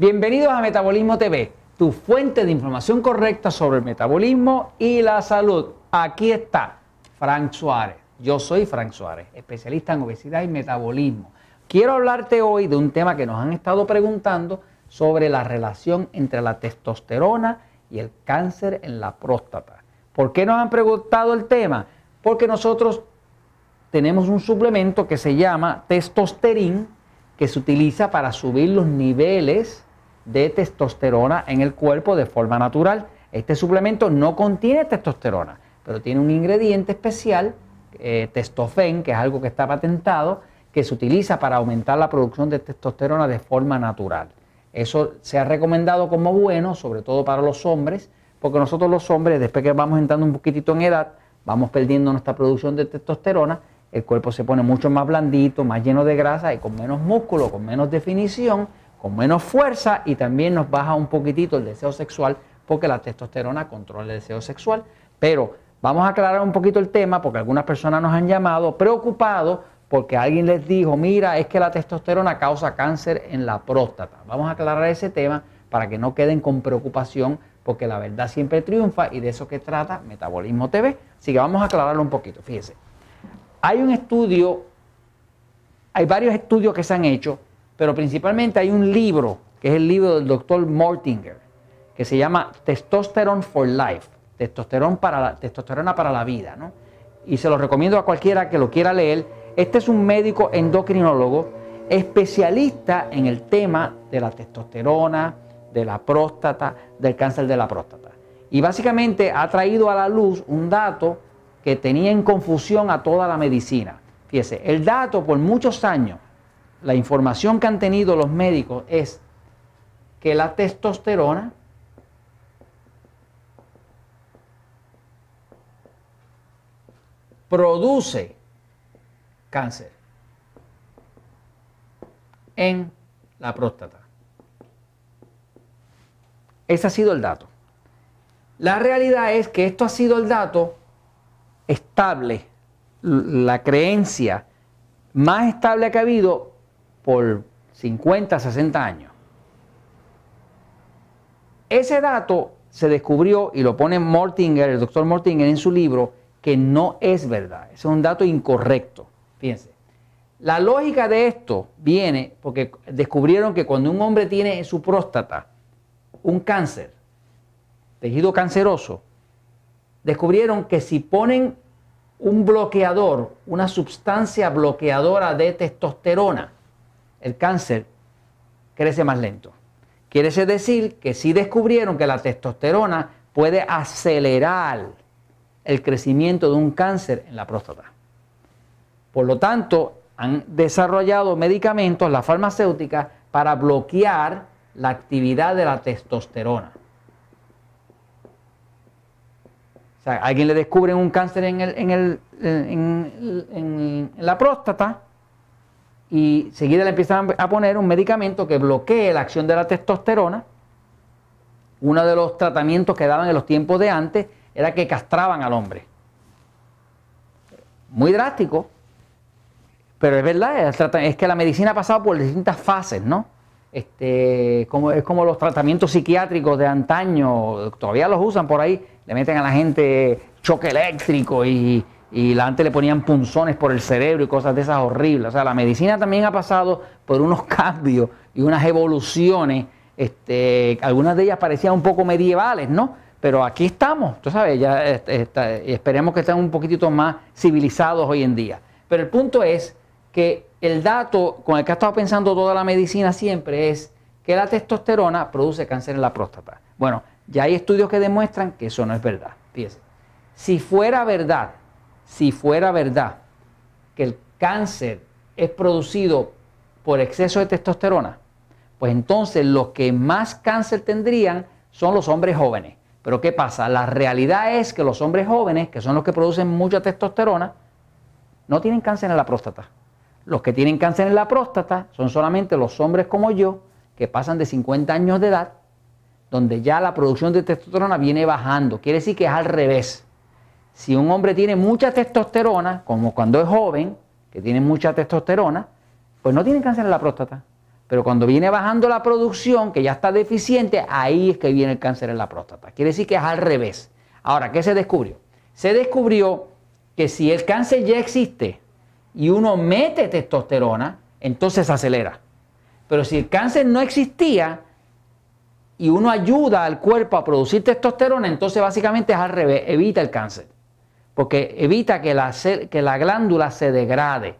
Bienvenidos a Metabolismo TV, tu fuente de información correcta sobre el metabolismo y la salud. Aquí está Frank Suárez. Yo soy Frank Suárez, especialista en obesidad y metabolismo. Quiero hablarte hoy de un tema que nos han estado preguntando sobre la relación entre la testosterona y el cáncer en la próstata. ¿Por qué nos han preguntado el tema? Porque nosotros tenemos un suplemento que se llama testosterín, que se utiliza para subir los niveles de testosterona en el cuerpo de forma natural. Este suplemento no contiene testosterona, pero tiene un ingrediente especial, eh, testofen, que es algo que está patentado, que se utiliza para aumentar la producción de testosterona de forma natural. Eso se ha recomendado como bueno, sobre todo para los hombres, porque nosotros los hombres, después que vamos entrando un poquitito en edad, vamos perdiendo nuestra producción de testosterona, el cuerpo se pone mucho más blandito, más lleno de grasa y con menos músculo, con menos definición, con menos fuerza y también nos baja un poquitito el deseo sexual porque la testosterona controla el deseo sexual. Pero vamos a aclarar un poquito el tema porque algunas personas nos han llamado preocupados porque alguien les dijo, mira, es que la testosterona causa cáncer en la próstata. Vamos a aclarar ese tema para que no queden con preocupación porque la verdad siempre triunfa y de eso que trata Metabolismo TV. Así que vamos a aclararlo un poquito. Fíjese, hay un estudio, hay varios estudios que se han hecho pero principalmente hay un libro, que es el libro del doctor Mortinger, que se llama Testosterone for Life, testosterona para la, testosterona para la vida, ¿no? Y se lo recomiendo a cualquiera que lo quiera leer. Este es un médico endocrinólogo especialista en el tema de la testosterona, de la próstata, del cáncer de la próstata. Y básicamente ha traído a la luz un dato que tenía en confusión a toda la medicina. Fíjese, el dato por muchos años la información que han tenido los médicos es que la testosterona produce cáncer en la próstata. Ese ha sido el dato. La realidad es que esto ha sido el dato estable, la creencia más estable que ha habido por 50, 60 años. Ese dato se descubrió y lo pone Mortinger, el doctor Mortinger en su libro, que no es verdad. es un dato incorrecto. Fíjense. La lógica de esto viene porque descubrieron que cuando un hombre tiene en su próstata un cáncer, tejido canceroso, descubrieron que si ponen un bloqueador, una sustancia bloqueadora de testosterona, el cáncer crece más lento. Quiere decir que sí descubrieron que la testosterona puede acelerar el crecimiento de un cáncer en la próstata. Por lo tanto, han desarrollado medicamentos, la farmacéutica, para bloquear la actividad de la testosterona. O sea, alguien le descubre un cáncer en, en la próstata y seguida le empiezan a poner un medicamento que bloquee la acción de la testosterona. Uno de los tratamientos que daban en los tiempos de antes era que castraban al hombre. Muy drástico, pero es verdad, es que la medicina ha pasado por distintas fases, ¿no? Este, como, es como los tratamientos psiquiátricos de antaño, todavía los usan por ahí, le meten a la gente choque eléctrico y, y antes le ponían punzones por el cerebro y cosas de esas horribles. O sea, la medicina también ha pasado por unos cambios y unas evoluciones, este, algunas de ellas parecían un poco medievales, ¿no? Pero aquí estamos, tú sabes, ya este, esperemos que estén un poquitito más civilizados hoy en día. Pero el punto es que el dato con el que ha estado pensando toda la medicina siempre es que la testosterona produce cáncer en la próstata. Bueno, ya hay estudios que demuestran que eso no es verdad. Fíjense, si fuera verdad si fuera verdad que el cáncer es producido por exceso de testosterona, pues entonces los que más cáncer tendrían son los hombres jóvenes. Pero ¿qué pasa? La realidad es que los hombres jóvenes, que son los que producen mucha testosterona, no tienen cáncer en la próstata. Los que tienen cáncer en la próstata son solamente los hombres como yo, que pasan de 50 años de edad, donde ya la producción de testosterona viene bajando. Quiere decir que es al revés. Si un hombre tiene mucha testosterona, como cuando es joven, que tiene mucha testosterona, pues no tiene cáncer en la próstata. Pero cuando viene bajando la producción, que ya está deficiente, ahí es que viene el cáncer en la próstata. Quiere decir que es al revés. Ahora, ¿qué se descubrió? Se descubrió que si el cáncer ya existe y uno mete testosterona, entonces acelera. Pero si el cáncer no existía y uno ayuda al cuerpo a producir testosterona, entonces básicamente es al revés, evita el cáncer. Porque evita que la, que la glándula se degrade.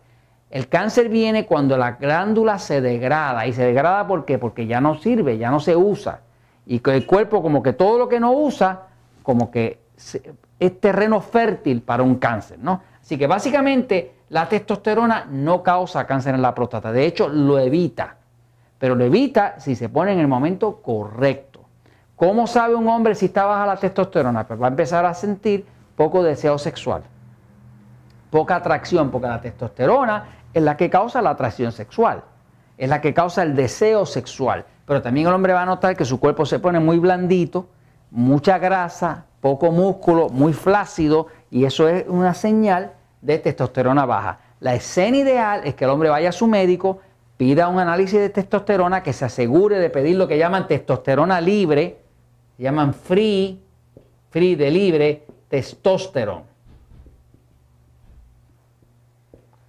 El cáncer viene cuando la glándula se degrada. ¿Y se degrada por qué? Porque ya no sirve, ya no se usa. Y que el cuerpo como que todo lo que no usa, como que es terreno fértil para un cáncer, ¿no? Así que básicamente la testosterona no causa cáncer en la próstata. De hecho, lo evita. Pero lo evita si se pone en el momento correcto. ¿Cómo sabe un hombre si está baja la testosterona? Pues va a empezar a sentir poco deseo sexual, poca atracción, porque la testosterona es la que causa la atracción sexual, es la que causa el deseo sexual. Pero también el hombre va a notar que su cuerpo se pone muy blandito, mucha grasa, poco músculo, muy flácido, y eso es una señal de testosterona baja. La escena ideal es que el hombre vaya a su médico, pida un análisis de testosterona, que se asegure de pedir lo que llaman testosterona libre, llaman free, free de libre, testosterona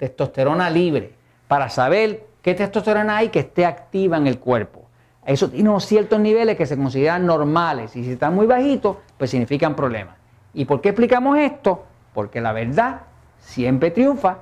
testosterona libre, para saber qué testosterona hay que esté activa en el cuerpo. Eso tiene unos ciertos niveles que se consideran normales y si están muy bajitos, pues significan problemas. ¿Y por qué explicamos esto? Porque la verdad siempre triunfa